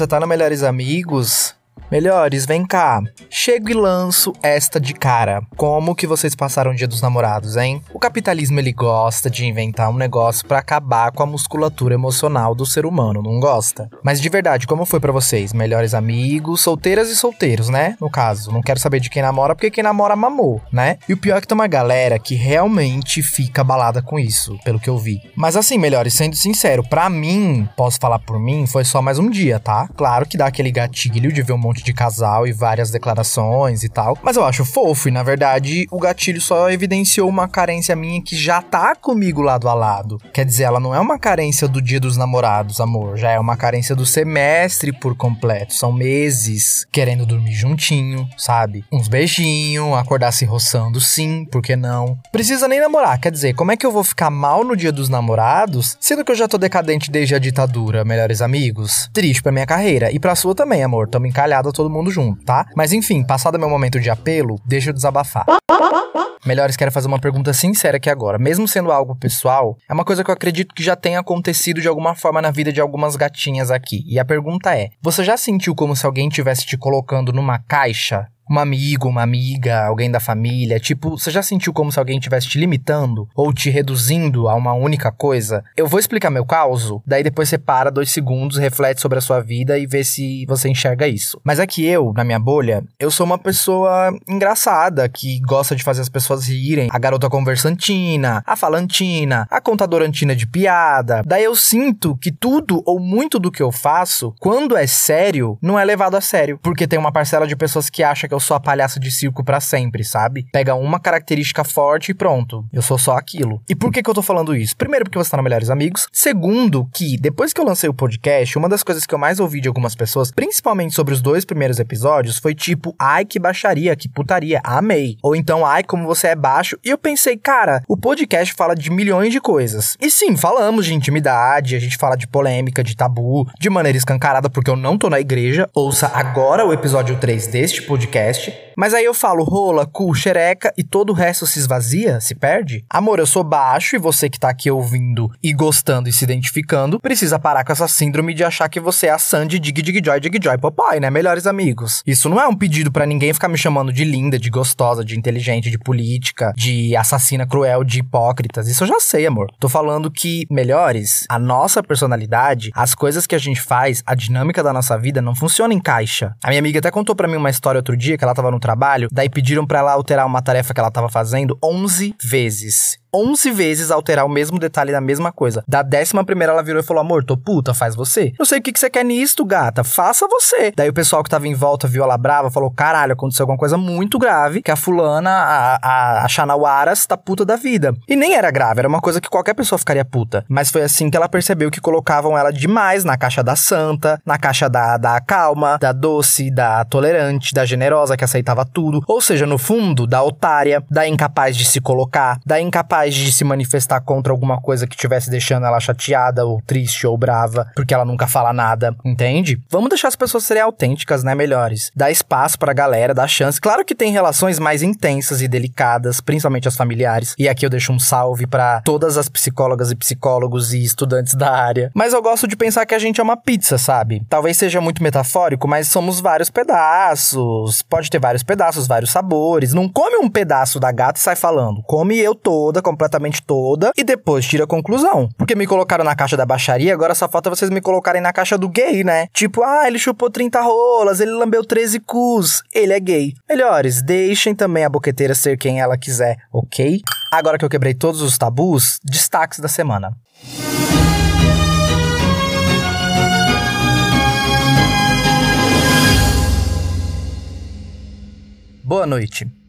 você tá no Melhores Amigos? Melhores, vem cá. Chego e lanço esta de cara. Como que vocês passaram o dia dos namorados, hein? O capitalismo ele gosta de inventar um negócio para acabar com a musculatura emocional do ser humano, não gosta? Mas de verdade, como foi para vocês? Melhores amigos, solteiras e solteiros, né? No caso, não quero saber de quem namora porque quem namora mamou, né? E o pior é que tem uma galera que realmente fica balada com isso, pelo que eu vi. Mas assim, melhores, sendo sincero, para mim, posso falar por mim, foi só mais um dia, tá? Claro que dá aquele gatilho de ver um monte de casal e várias declarações e tal. Mas eu acho fofo e, na verdade, o gatilho só evidenciou uma carência minha que já tá comigo lado a lado. Quer dizer, ela não é uma carência do dia dos namorados, amor. Já é uma carência do semestre por completo. São meses querendo dormir juntinho, sabe? Uns beijinhos, acordar se roçando, sim, por que não? Precisa nem namorar, quer dizer, como é que eu vou ficar mal no dia dos namorados, sendo que eu já tô decadente desde a ditadura, melhores amigos? Triste pra minha carreira. E pra sua também, amor. Tamo encalhado todo mundo junto, tá? Mas enfim, passado meu momento de apelo, deixa eu desabafar. Melhores, quero fazer uma pergunta sincera aqui agora. Mesmo sendo algo pessoal, é uma coisa que eu acredito que já tenha acontecido de alguma forma na vida de algumas gatinhas aqui. E a pergunta é: você já sentiu como se alguém estivesse te colocando numa caixa um amigo, uma amiga, alguém da família. Tipo, você já sentiu como se alguém estivesse te limitando ou te reduzindo a uma única coisa? Eu vou explicar meu caso, daí depois você para dois segundos, reflete sobre a sua vida e vê se você enxerga isso. Mas é que eu, na minha bolha, eu sou uma pessoa engraçada, que gosta de fazer as pessoas rirem. A garota conversantina, a falantina, a contadorantina de piada. Daí eu sinto que tudo ou muito do que eu faço, quando é sério, não é levado a sério. Porque tem uma parcela de pessoas que acha que eu eu sou a palhaça de circo para sempre, sabe? Pega uma característica forte e pronto. Eu sou só aquilo. E por que, que eu tô falando isso? Primeiro, porque você tá no Melhores Amigos. Segundo, que depois que eu lancei o podcast, uma das coisas que eu mais ouvi de algumas pessoas, principalmente sobre os dois primeiros episódios, foi tipo, ai que baixaria, que putaria, amei. Ou então, ai como você é baixo. E eu pensei, cara, o podcast fala de milhões de coisas. E sim, falamos de intimidade, a gente fala de polêmica, de tabu, de maneira escancarada, porque eu não tô na igreja. Ouça agora o episódio 3 deste podcast podcast. Mas aí eu falo rola, cu, xereca e todo o resto se esvazia, se perde? Amor, eu sou baixo e você que tá aqui ouvindo e gostando e se identificando, precisa parar com essa síndrome de achar que você é a Sandy Dig Dig Joy Dig Joy Papai, né, melhores amigos? Isso não é um pedido para ninguém ficar me chamando de linda, de gostosa, de inteligente, de política, de assassina cruel, de hipócritas. Isso eu já sei, amor. Tô falando que, melhores, a nossa personalidade, as coisas que a gente faz, a dinâmica da nossa vida não funciona em caixa. A minha amiga até contou para mim uma história outro dia que ela tava no trabalho, daí pediram para ela alterar uma tarefa que ela tava fazendo 11 vezes. 11 vezes alterar o mesmo detalhe da mesma coisa. Da décima primeira ela virou e falou: Amor, tô puta, faz você. Não sei o que, que você quer nisto, gata. Faça você. Daí o pessoal que tava em volta viu ela brava, falou: Caralho, aconteceu alguma coisa muito grave. Que a fulana, a, a, a Shanawaras, tá puta da vida. E nem era grave, era uma coisa que qualquer pessoa ficaria puta. Mas foi assim que ela percebeu que colocavam ela demais na caixa da santa, na caixa da, da calma, da doce, da tolerante, da generosa, que aceitava tudo. Ou seja, no fundo, da otária, da incapaz de se colocar, da incapaz capaz de se manifestar contra alguma coisa que estivesse deixando ela chateada, ou triste, ou brava, porque ela nunca fala nada, entende? Vamos deixar as pessoas serem autênticas, né, melhores. Dar espaço pra galera, dar chance. Claro que tem relações mais intensas e delicadas, principalmente as familiares. E aqui eu deixo um salve para todas as psicólogas e psicólogos e estudantes da área. Mas eu gosto de pensar que a gente é uma pizza, sabe? Talvez seja muito metafórico, mas somos vários pedaços. Pode ter vários pedaços, vários sabores. Não come um pedaço da gata e sai falando. Come eu toda, completamente toda e depois tira a conclusão. Porque me colocaram na caixa da baixaria, agora só falta vocês me colocarem na caixa do gay, né? Tipo, ah, ele chupou 30 rolas, ele lambeu 13 cus, ele é gay. Melhores, deixem também a boqueteira ser quem ela quiser, ok? Agora que eu quebrei todos os tabus, destaques da semana. Boa noite.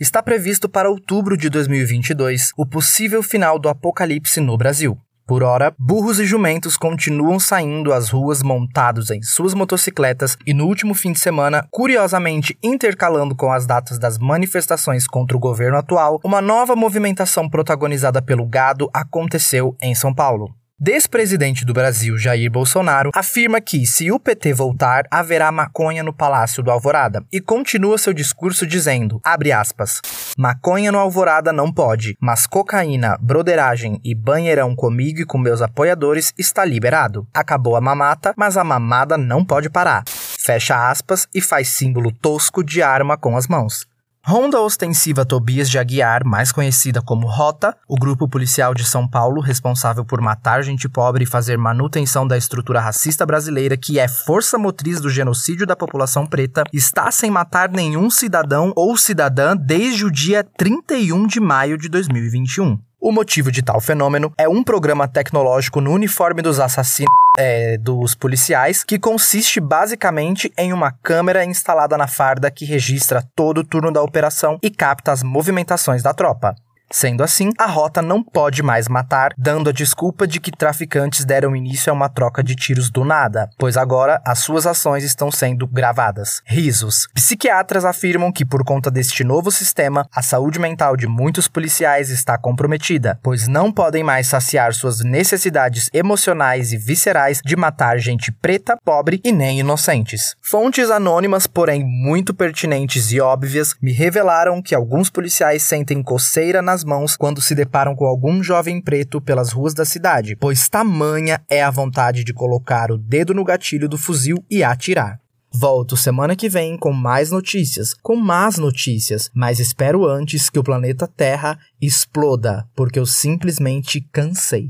Está previsto para outubro de 2022 o possível final do apocalipse no Brasil. Por hora, burros e jumentos continuam saindo às ruas montados em suas motocicletas e no último fim de semana, curiosamente intercalando com as datas das manifestações contra o governo atual, uma nova movimentação protagonizada pelo gado aconteceu em São Paulo. Despresidente do Brasil, Jair Bolsonaro, afirma que, se o PT voltar, haverá maconha no Palácio do Alvorada e continua seu discurso dizendo, abre aspas, maconha no Alvorada não pode, mas cocaína, broderagem e banheirão comigo e com meus apoiadores está liberado. Acabou a mamata, mas a mamada não pode parar. Fecha aspas e faz símbolo tosco de arma com as mãos. Ronda Ostensiva Tobias de Aguiar, mais conhecida como Rota, o grupo policial de São Paulo responsável por matar gente pobre e fazer manutenção da estrutura racista brasileira, que é força motriz do genocídio da população preta, está sem matar nenhum cidadão ou cidadã desde o dia 31 de maio de 2021. O motivo de tal fenômeno é um programa tecnológico no uniforme dos assassinos é, dos policiais, que consiste basicamente em uma câmera instalada na farda que registra todo o turno da operação e capta as movimentações da tropa. Sendo assim, a rota não pode mais matar, dando a desculpa de que traficantes deram início a uma troca de tiros do nada, pois agora as suas ações estão sendo gravadas. Risos. Psiquiatras afirmam que, por conta deste novo sistema, a saúde mental de muitos policiais está comprometida, pois não podem mais saciar suas necessidades emocionais e viscerais de matar gente preta, pobre e nem inocentes. Fontes anônimas, porém muito pertinentes e óbvias, me revelaram que alguns policiais sentem coceira nas mãos quando se deparam com algum jovem preto pelas ruas da cidade, pois tamanha é a vontade de colocar o dedo no gatilho do fuzil e atirar. Volto semana que vem com mais notícias, com más notícias, mas espero antes que o planeta Terra exploda, porque eu simplesmente cansei.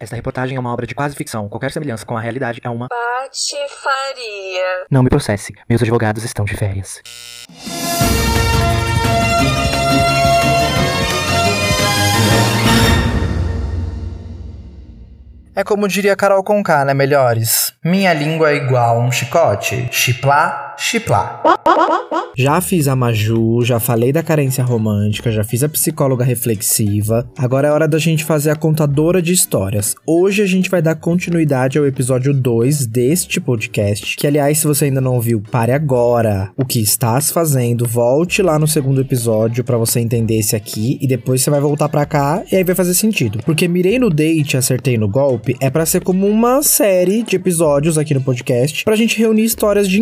Esta reportagem é uma obra de quase ficção. Qualquer semelhança com a realidade é uma patifaria. Não me processe. Meus advogados estão de férias. É como diria Carol Conká, né, melhores? Minha língua é igual a um chicote. Chiplar, chiplar. Já fiz a Maju, já falei da carência romântica, já fiz a psicóloga reflexiva. Agora é hora da gente fazer a contadora de histórias. Hoje a gente vai dar continuidade ao episódio 2 deste podcast, que aliás, se você ainda não ouviu, pare agora. O que estás fazendo? Volte lá no segundo episódio para você entender esse aqui e depois você vai voltar para cá e aí vai fazer sentido. Porque mirei no date, acertei no golpe é para ser como uma série de episódios aqui no podcast, pra gente reunir histórias de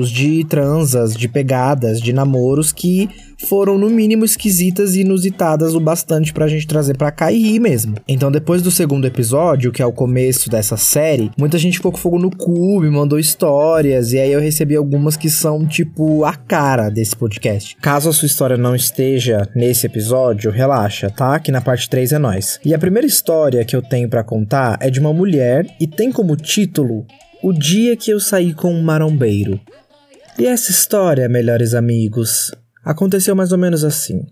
de transas, de pegadas, de namoros que foram no mínimo esquisitas e inusitadas o bastante pra gente trazer pra cá e rir mesmo. Então, depois do segundo episódio, que é o começo dessa série, muita gente ficou com fogo no cu, me mandou histórias, e aí eu recebi algumas que são tipo a cara desse podcast. Caso a sua história não esteja nesse episódio, relaxa, tá? Que na parte 3 é nós. E a primeira história que eu tenho para contar é de uma mulher e tem como título O dia que eu saí com um marombeiro. E essa história, melhores amigos, Aconteceu mais ou menos assim.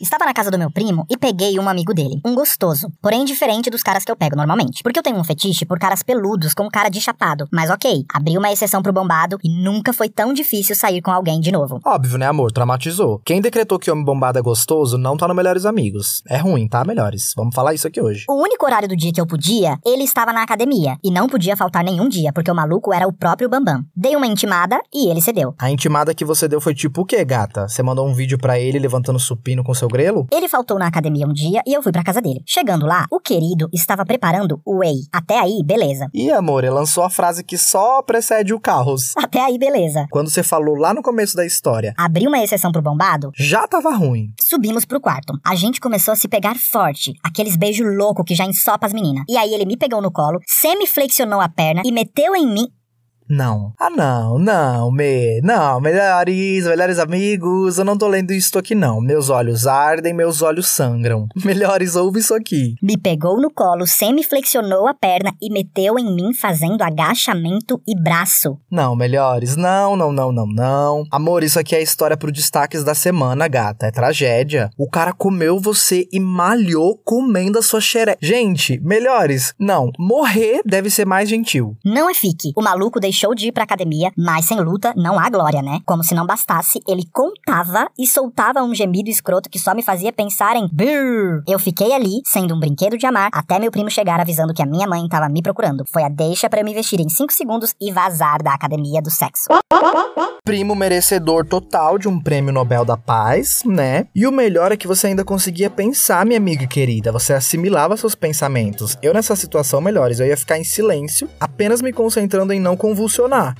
Estava na casa do meu primo e peguei um amigo dele, um gostoso, porém diferente dos caras que eu pego normalmente. Porque eu tenho um fetiche por caras peludos com cara de chapado. Mas ok, abri uma exceção pro bombado e nunca foi tão difícil sair com alguém de novo. Óbvio, né, amor? Traumatizou. Quem decretou que homem bombado é gostoso não tá no Melhores Amigos. É ruim, tá, melhores? Vamos falar isso aqui hoje. O único horário do dia que eu podia, ele estava na academia. E não podia faltar nenhum dia, porque o maluco era o próprio Bambam. Dei uma intimada e ele cedeu. A intimada que você deu foi tipo o quê, gata? Você mandou um vídeo para ele levantando supino com seu grelo? Ele faltou na academia um dia e eu fui pra casa dele. Chegando lá, o querido estava preparando o whey. Até aí, beleza. E amor, ele lançou a frase que só precede o carros. Até aí, beleza. Quando você falou lá no começo da história, Abri uma exceção pro bombado, já tava ruim. subimos pro quarto. A gente começou a se pegar forte. Aqueles beijos loucos que já ensopa as meninas. E aí ele me pegou no colo, semi-flexionou a perna e meteu em mim. Não. Ah, não, não, me. Não, melhores, melhores amigos, eu não tô lendo isso aqui, não. Meus olhos ardem, meus olhos sangram. Melhores, ouve isso aqui. Me pegou no colo, semi-flexionou a perna e meteu em mim fazendo agachamento e braço. Não, melhores, não, não, não, não, não. Amor, isso aqui é a história pro destaques da semana, gata. É tragédia. O cara comeu você e malhou comendo a sua xereca. Gente, melhores, não. Morrer deve ser mais gentil. Não é fique. O maluco deixou deixou de ir pra academia, mas sem luta não há glória, né? Como se não bastasse, ele contava e soltava um gemido escroto que só me fazia pensar em Brrr. Eu fiquei ali, sendo um brinquedo de amar, até meu primo chegar avisando que a minha mãe tava me procurando. Foi a deixa para eu me vestir em 5 segundos e vazar da academia do sexo. Primo merecedor total de um prêmio Nobel da Paz, né? E o melhor é que você ainda conseguia pensar, minha amiga querida. Você assimilava seus pensamentos. Eu, nessa situação, melhores, eu ia ficar em silêncio, apenas me concentrando em não convulsionar.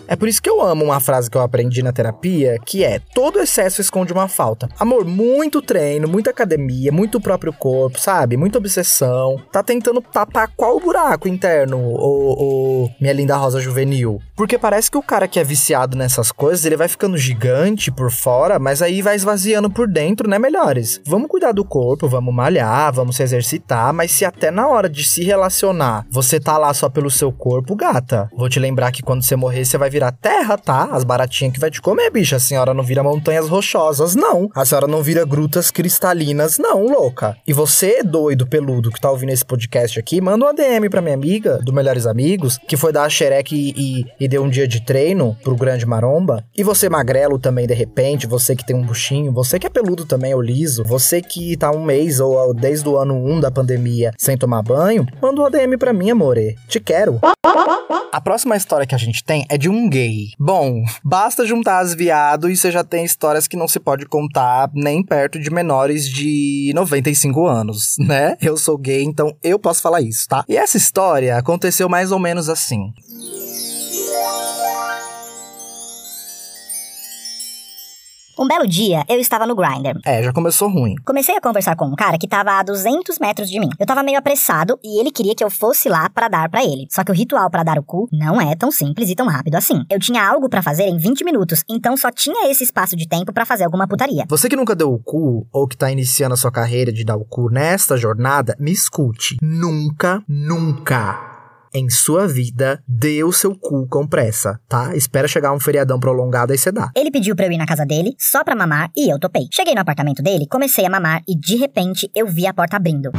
É por isso que eu amo uma frase que eu aprendi na terapia, que é: todo excesso esconde uma falta. Amor, muito treino, muita academia, muito próprio corpo, sabe? Muita obsessão. Tá tentando tapar qual buraco interno, ô, ô, minha linda rosa juvenil? Porque parece que o cara que é viciado nessas coisas, ele vai ficando gigante por fora, mas aí vai esvaziando por dentro, né, melhores? Vamos cuidar do corpo, vamos malhar, vamos se exercitar, mas se até na hora de se relacionar você tá lá só pelo seu corpo, gata, vou te lembrar que quando você morrer você vai virar terra, tá? As baratinhas que vai te comer, bicha. A senhora não vira montanhas rochosas, não. A senhora não vira grutas cristalinas, não, louca. E você, doido, peludo, que tá ouvindo esse podcast aqui, manda uma DM pra minha amiga, do Melhores Amigos, que foi dar a xereque e, e, e deu um dia de treino pro grande maromba. E você magrelo também, de repente, você que tem um buchinho, você que é peludo também, ou liso, você que tá um mês ou desde o ano 1 da pandemia sem tomar banho, manda uma DM pra mim, amore. Te quero. A próxima história que a gente tem é de um gay. Bom, basta juntar as viado e você já tem histórias que não se pode contar nem perto de menores de 95 anos, né? Eu sou gay, então eu posso falar isso, tá? E essa história aconteceu mais ou menos assim. Um belo dia, eu estava no Grindr. É, já começou ruim. Comecei a conversar com um cara que tava a 200 metros de mim. Eu tava meio apressado e ele queria que eu fosse lá pra dar pra ele. Só que o ritual pra dar o cu não é tão simples e tão rápido assim. Eu tinha algo pra fazer em 20 minutos, então só tinha esse espaço de tempo pra fazer alguma putaria. Você que nunca deu o cu ou que tá iniciando a sua carreira de dar o cu nesta jornada, me escute. Nunca, nunca em sua vida, dê o seu cu com pressa, tá? Espera chegar um feriadão prolongado aí você dá. Ele pediu pra eu ir na casa dele, só pra mamar, e eu topei. Cheguei no apartamento dele, comecei a mamar e de repente eu vi a porta abrindo.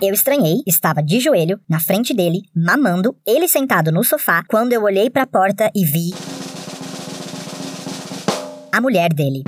Eu estranhei, estava de joelho, na frente dele, mamando, ele sentado no sofá, quando eu olhei pra porta e vi. a mulher dele.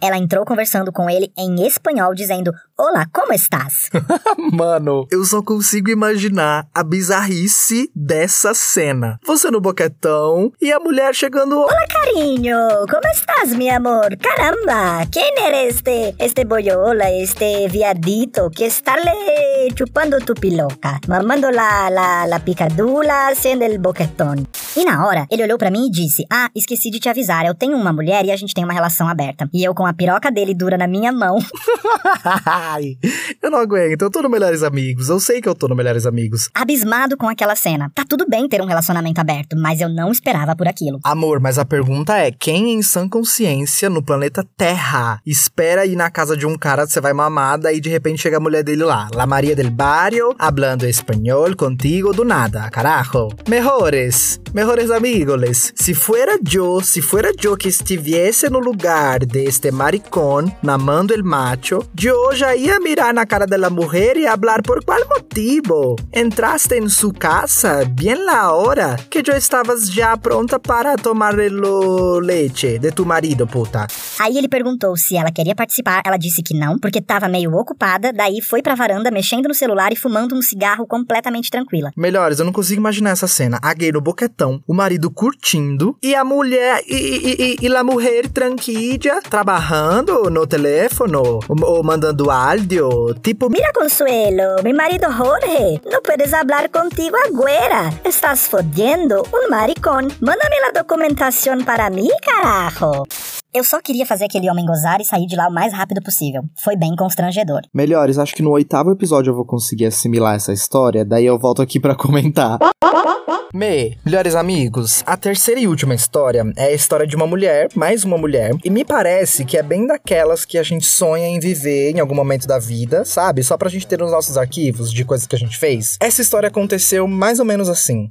Ela entrou conversando com ele em espanhol, dizendo: Olá, como estás? Mano, eu só consigo imaginar a bizarrice dessa cena. Você no boquetão e a mulher chegando. Olá, carinho, como estás, meu amor? Caramba, quem era este, este boyola, este viadito que está le chupando tu piloca, mamando la, la, la picadula, sendo el boquetón? E na hora, ele olhou para mim e disse: Ah, esqueci de te avisar, eu tenho uma mulher e a gente tem uma relação aberta. E eu com a piroca dele dura na minha mão. Eu não aguento, eu tô no Melhores Amigos, eu sei que eu tô no Melhores Amigos. Abismado com aquela cena. Tá tudo bem ter um relacionamento aberto, mas eu não esperava por aquilo. Amor, mas a pergunta é: quem em sã consciência no planeta Terra espera ir na casa de um cara, você vai mamada e de repente chega a mulher dele lá, La Maria del Barrio, hablando espanhol contigo do nada, carajo. Mejores, mejores amigos. Si fuera yo, si fuera yo que estuviese no lugar de este maricón mamando el macho, yo ya ia mirar na cara de la mujer y hablar por qual motivo. Entraste en su casa bien la hora que yo estabas já pronta para tomar el leite de tu marido, puta. Aí ele perguntou se ela queria participar, ela disse que não, porque tava meio ocupada, daí foi pra varanda mexendo no celular e fumando um cigarro completamente tranquila. Melhores, eu não consigo imaginar essa cena. A gay no o marido curtindo e a mulher e, e, e, e a mulher tranquila trabalhando no teléfono ou, ou mandando áudio, tipo Mira, Consuelo, mi marido Jorge, no puedes hablar contigo agora. Estás fodiendo un maricón. Mándame la documentación para mí, carajo. Eu só queria fazer aquele homem gozar e sair de lá o mais rápido possível. Foi bem constrangedor. Melhores, acho que no oitavo episódio eu vou conseguir assimilar essa história, daí eu volto aqui pra comentar. Me, melhores amigos, a terceira e última história é a história de uma mulher, mais uma mulher, e me parece que é bem daquelas que a gente sonha em viver em algum momento da vida, sabe? Só pra gente ter nos nossos arquivos de coisas que a gente fez. Essa história aconteceu mais ou menos assim.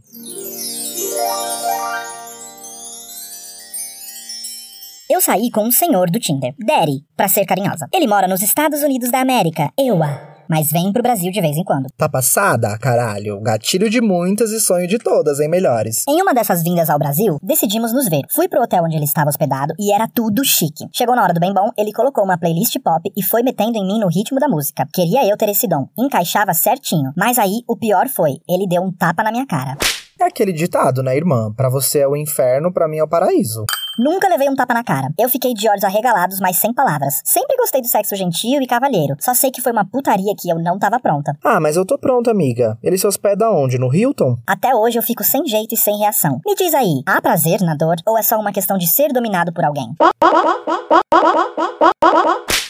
Eu saí com um senhor do Tinder, Daddy, pra ser carinhosa. Ele mora nos Estados Unidos da América. Eua. Mas vem pro Brasil de vez em quando. Tá passada, caralho. Gatilho de muitas e sonho de todas, hein, melhores. Em uma dessas vindas ao Brasil, decidimos nos ver. Fui pro hotel onde ele estava hospedado e era tudo chique. Chegou na hora do bem bom, ele colocou uma playlist pop e foi metendo em mim no ritmo da música. Queria eu ter esse dom. Encaixava certinho. Mas aí, o pior foi, ele deu um tapa na minha cara. É aquele ditado, né, irmã? Pra você é o inferno, pra mim é o paraíso. Nunca levei um tapa na cara. Eu fiquei de olhos arregalados, mas sem palavras. Sempre gostei do sexo gentil e cavalheiro. Só sei que foi uma putaria que eu não tava pronta. Ah, mas eu tô pronta, amiga. Ele se hospeda onde? No Hilton? Até hoje eu fico sem jeito e sem reação. Me diz aí, há prazer na dor ou é só uma questão de ser dominado por alguém?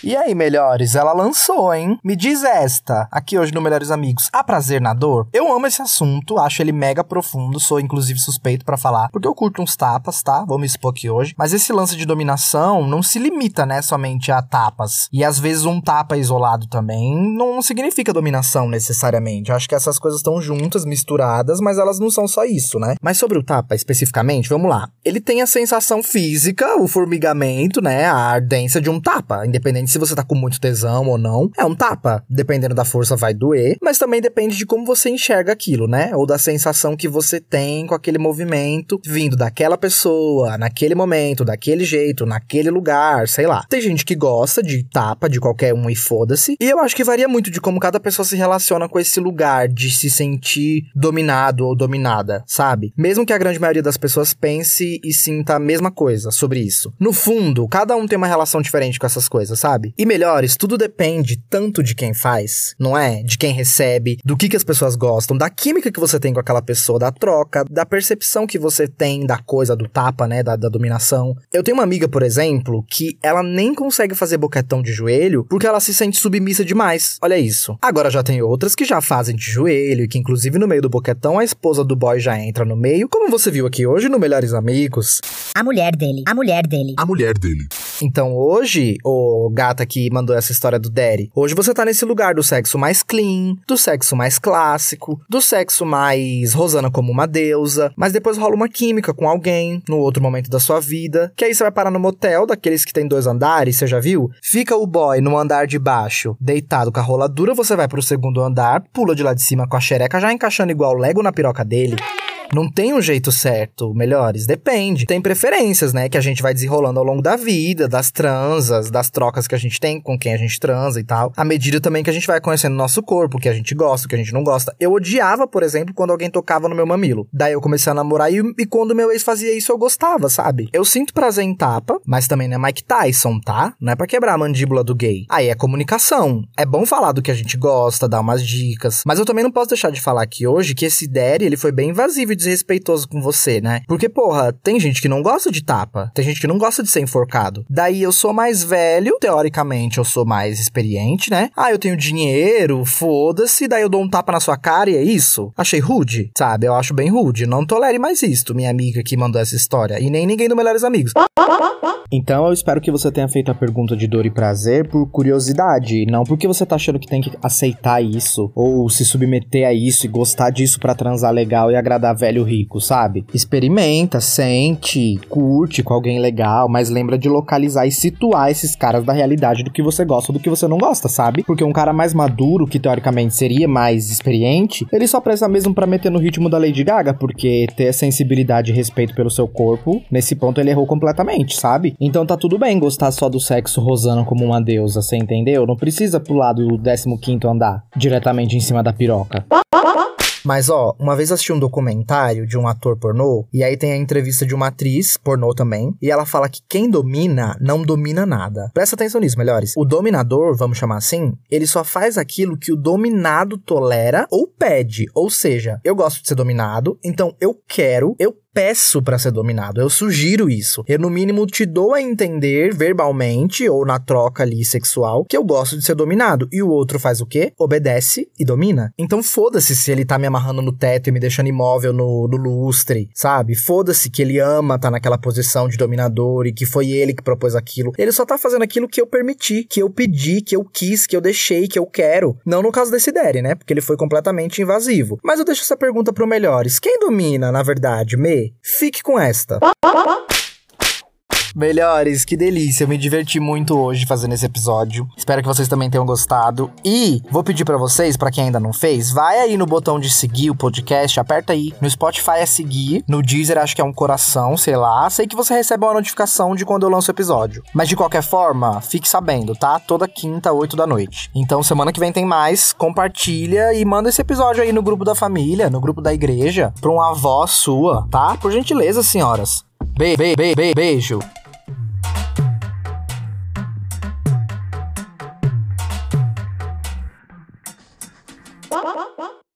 E aí, melhores, ela lançou, hein? Me diz esta, aqui hoje no Melhores Amigos. Há prazer na dor? Eu amo esse assunto, acho ele mega profundo, sou inclusive suspeito pra falar, porque eu curto uns tapas, tá? Vou me expor aqui hoje. Mas esse lance de dominação não se limita, né, somente a tapas. E às vezes um tapa isolado também não significa dominação necessariamente. Eu acho que essas coisas estão juntas, misturadas, mas elas não são só isso, né? Mas sobre o tapa especificamente, vamos lá. Ele tem a sensação física, o formigamento, né, a ardência de um tapa, independente se você tá com muito tesão ou não. É um tapa. Dependendo da força, vai doer. Mas também depende de como você enxerga aquilo, né? Ou da sensação que você tem com aquele movimento vindo daquela pessoa, naquele momento, daquele jeito, naquele lugar, sei lá. Tem gente que gosta de tapa de qualquer um e foda-se. E eu acho que varia muito de como cada pessoa se relaciona com esse lugar de se sentir dominado ou dominada, sabe? Mesmo que a grande maioria das pessoas pense e sinta a mesma coisa sobre isso. No fundo, cada um tem uma relação diferente com essas coisas, sabe? E melhores, tudo depende tanto de quem faz, não é? De quem recebe, do que, que as pessoas gostam, da química que você tem com aquela pessoa, da troca, da percepção que você tem da coisa, do tapa, né? Da, da dominação. Eu tenho uma amiga, por exemplo, que ela nem consegue fazer boquetão de joelho porque ela se sente submissa demais. Olha isso. Agora já tem outras que já fazem de joelho e que, inclusive, no meio do boquetão, a esposa do boy já entra no meio, como você viu aqui hoje no Melhores Amigos. A mulher dele, a mulher dele. A mulher dele. Então hoje, o que mandou essa história do Daddy, hoje você tá nesse lugar do sexo mais clean, do sexo mais clássico, do sexo mais Rosana como uma deusa, mas depois rola uma química com alguém no outro momento da sua vida, que aí você vai parar no motel daqueles que tem dois andares, você já viu? Fica o boy no andar de baixo, deitado com a rola dura, você vai pro segundo andar, pula de lá de cima com a xereca já encaixando igual Lego na piroca dele. Não tem um jeito certo, melhores, depende. Tem preferências, né, que a gente vai desenrolando ao longo da vida, das transas, das trocas que a gente tem com quem a gente transa e tal. À medida também que a gente vai conhecendo nosso corpo, o que a gente gosta, o que a gente não gosta. Eu odiava, por exemplo, quando alguém tocava no meu mamilo. Daí eu comecei a namorar e, e quando meu ex fazia isso eu gostava, sabe? Eu sinto prazer em tapa, mas também não é Mike Tyson, tá? Não é pra quebrar a mandíbula do gay. Aí é comunicação. É bom falar do que a gente gosta, dar umas dicas. Mas eu também não posso deixar de falar aqui hoje que esse Daddy, ele foi bem invasivo desrespeitoso com você, né? Porque, porra, tem gente que não gosta de tapa. Tem gente que não gosta de ser enforcado. Daí eu sou mais velho, teoricamente eu sou mais experiente, né? Ah, eu tenho dinheiro, foda-se, daí eu dou um tapa na sua cara e é isso? Achei rude, sabe? Eu acho bem rude. Não tolere mais isto, minha amiga que mandou essa história. E nem ninguém do Melhores Amigos. Então eu espero que você tenha feito a pergunta de dor e prazer por curiosidade, não porque você tá achando que tem que aceitar isso ou se submeter a isso e gostar disso pra transar legal e agradar velho rico, sabe? Experimenta, sente, curte com alguém legal, mas lembra de localizar e situar esses caras da realidade do que você gosta do que você não gosta, sabe? Porque um cara mais maduro, que teoricamente seria mais experiente, ele só presta mesmo pra meter no ritmo da Lady Gaga, porque ter sensibilidade e respeito pelo seu corpo, nesse ponto ele errou completamente, sabe? Então tá tudo bem gostar só do sexo rosano como uma deusa, você entendeu? Não precisa pular do 15 andar, diretamente em cima da piroca. Mas ó, uma vez assisti um documentário de um ator pornô, e aí tem a entrevista de uma atriz pornô também, e ela fala que quem domina não domina nada. Presta atenção nisso, melhores. O dominador, vamos chamar assim, ele só faz aquilo que o dominado tolera ou pede. Ou seja, eu gosto de ser dominado, então eu quero, eu peço para ser dominado, eu sugiro isso. Eu, no mínimo, te dou a entender verbalmente ou na troca ali sexual que eu gosto de ser dominado. E o outro faz o quê? Obedece e domina. Então foda-se se ele tá me amarrando no teto e me deixando imóvel no, no lustre, sabe? Foda-se que ele ama tá naquela posição de dominador e que foi ele que propôs aquilo. Ele só tá fazendo aquilo que eu permiti, que eu pedi, que eu quis, que eu deixei, que eu quero. Não no caso desse Derry, né? Porque ele foi completamente invasivo. Mas eu deixo essa pergunta pro melhores. Quem domina, na verdade, me? Fique com esta. Melhores, que delícia. Eu me diverti muito hoje fazendo esse episódio. Espero que vocês também tenham gostado. E vou pedir para vocês, para quem ainda não fez, vai aí no botão de seguir o podcast, aperta aí. No Spotify é seguir, no Deezer acho que é um coração, sei lá. Sei que você recebe uma notificação de quando eu lanço o episódio. Mas de qualquer forma, fique sabendo, tá? Toda quinta, 8 da noite. Então semana que vem tem mais. Compartilha e manda esse episódio aí no grupo da família, no grupo da igreja, pra uma avó sua, tá? Por gentileza, senhoras. Be be be beijo.